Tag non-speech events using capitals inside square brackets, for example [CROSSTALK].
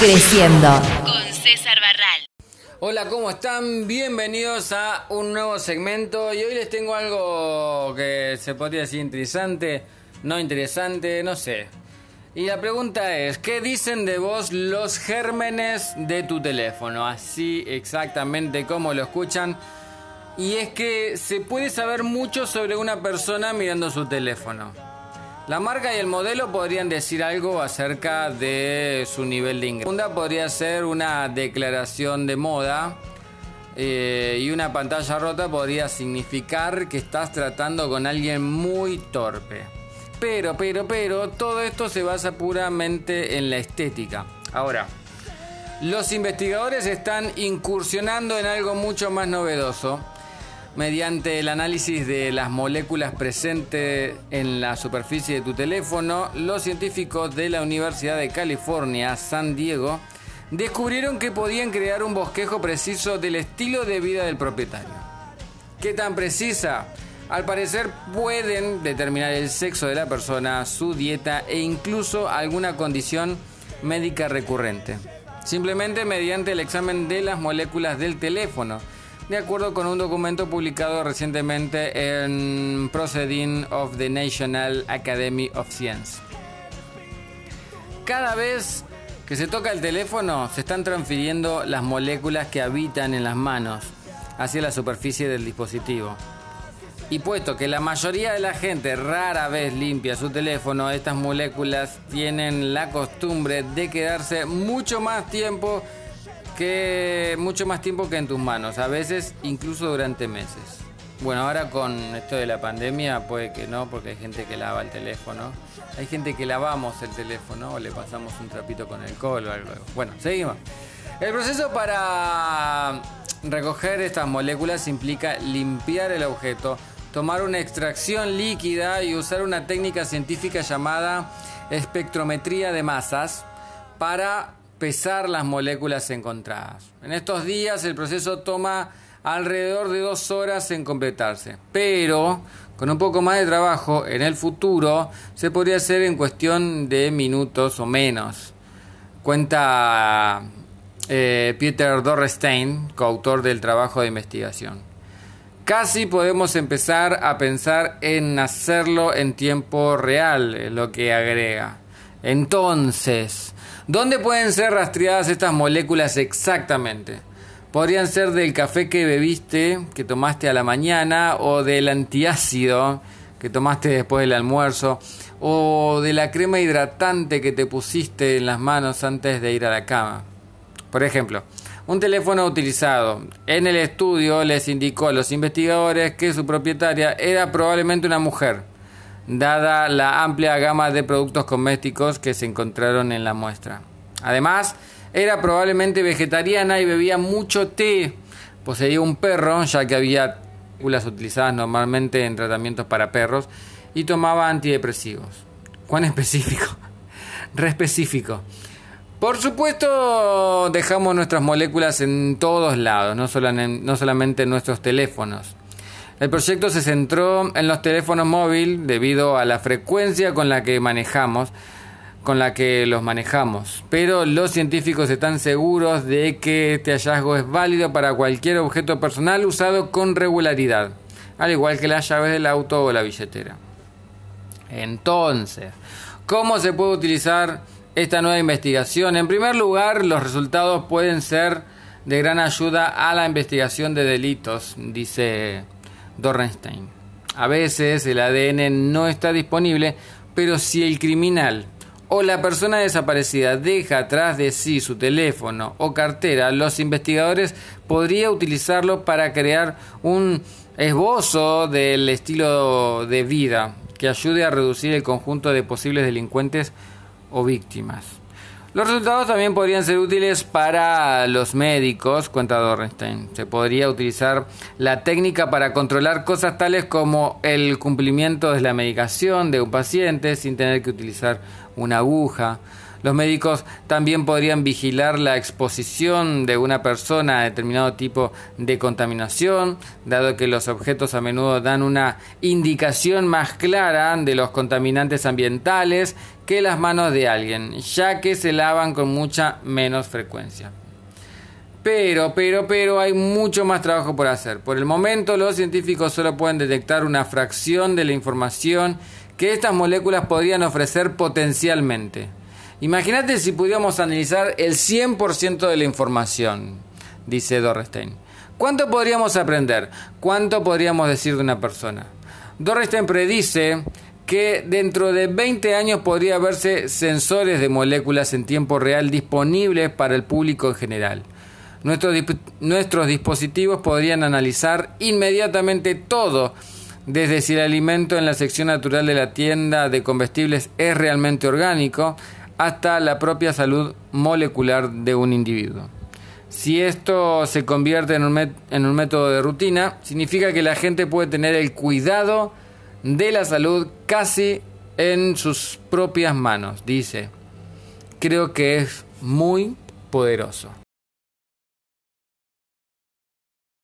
Creciendo. Con César Barral. Hola, ¿cómo están? Bienvenidos a un nuevo segmento y hoy les tengo algo que se podría decir interesante, no interesante, no sé. Y la pregunta es, ¿qué dicen de vos los gérmenes de tu teléfono? Así exactamente como lo escuchan. Y es que se puede saber mucho sobre una persona mirando su teléfono. La marca y el modelo podrían decir algo acerca de su nivel de ingreso. La podría ser una declaración de moda eh, y una pantalla rota podría significar que estás tratando con alguien muy torpe. Pero, pero, pero, todo esto se basa puramente en la estética. Ahora, los investigadores están incursionando en algo mucho más novedoso mediante el análisis de las moléculas presentes en la superficie de tu teléfono, los científicos de la Universidad de California, San Diego, descubrieron que podían crear un bosquejo preciso del estilo de vida del propietario. ¿Qué tan precisa? Al parecer pueden determinar el sexo de la persona, su dieta e incluso alguna condición médica recurrente. Simplemente mediante el examen de las moléculas del teléfono de acuerdo con un documento publicado recientemente en Proceeding of the National Academy of Science. Cada vez que se toca el teléfono se están transfiriendo las moléculas que habitan en las manos hacia la superficie del dispositivo. Y puesto que la mayoría de la gente rara vez limpia su teléfono, estas moléculas tienen la costumbre de quedarse mucho más tiempo que mucho más tiempo que en tus manos, a veces incluso durante meses. Bueno, ahora con esto de la pandemia puede que no, porque hay gente que lava el teléfono. Hay gente que lavamos el teléfono o le pasamos un trapito con el colo o. Bueno, seguimos. El proceso para recoger estas moléculas implica limpiar el objeto, tomar una extracción líquida y usar una técnica científica llamada espectrometría de masas para pesar las moléculas encontradas. En estos días el proceso toma alrededor de dos horas en completarse, pero con un poco más de trabajo en el futuro se podría hacer en cuestión de minutos o menos. Cuenta eh, Peter Dorrestein, coautor del trabajo de investigación. Casi podemos empezar a pensar en hacerlo en tiempo real, lo que agrega. Entonces, ¿Dónde pueden ser rastreadas estas moléculas exactamente? Podrían ser del café que bebiste, que tomaste a la mañana, o del antiácido que tomaste después del almuerzo, o de la crema hidratante que te pusiste en las manos antes de ir a la cama. Por ejemplo, un teléfono utilizado en el estudio les indicó a los investigadores que su propietaria era probablemente una mujer dada la amplia gama de productos cosméticos que se encontraron en la muestra. Además, era probablemente vegetariana y bebía mucho té. Poseía un perro, ya que había películas utilizadas normalmente en tratamientos para perros, y tomaba antidepresivos. ¿Cuán específico? [LAUGHS] Re específico. Por supuesto, dejamos nuestras moléculas en todos lados, no, no solamente en nuestros teléfonos. El proyecto se centró en los teléfonos móviles debido a la frecuencia con la que manejamos, con la que los manejamos. Pero los científicos están seguros de que este hallazgo es válido para cualquier objeto personal usado con regularidad, al igual que las llaves del auto o la billetera. Entonces, ¿cómo se puede utilizar esta nueva investigación? En primer lugar, los resultados pueden ser de gran ayuda a la investigación de delitos, dice Dorrenstein. A veces el ADN no está disponible, pero si el criminal o la persona desaparecida deja atrás de sí su teléfono o cartera, los investigadores podrían utilizarlo para crear un esbozo del estilo de vida que ayude a reducir el conjunto de posibles delincuentes o víctimas. Los resultados también podrían ser útiles para los médicos, cuenta Dornstein. Se podría utilizar la técnica para controlar cosas tales como el cumplimiento de la medicación de un paciente sin tener que utilizar una aguja. Los médicos también podrían vigilar la exposición de una persona a determinado tipo de contaminación, dado que los objetos a menudo dan una indicación más clara de los contaminantes ambientales que las manos de alguien, ya que se lavan con mucha menos frecuencia. Pero, pero, pero hay mucho más trabajo por hacer. Por el momento los científicos solo pueden detectar una fracción de la información que estas moléculas podrían ofrecer potencialmente. Imagínate si pudiéramos analizar el 100% de la información, dice Dorrestein. ¿Cuánto podríamos aprender? ¿Cuánto podríamos decir de una persona? Dorrestein predice que dentro de 20 años podría verse sensores de moléculas en tiempo real disponibles para el público en general. Nuestros, dispositivos podrían analizar inmediatamente todo, desde si el alimento en la sección natural de la tienda de comestibles es realmente orgánico, hasta la propia salud molecular de un individuo. Si esto se convierte en un, método de rutina, significa que la gente puede tener el cuidado de la salud casi en sus propias manos, dice. Creo que es muy poderoso.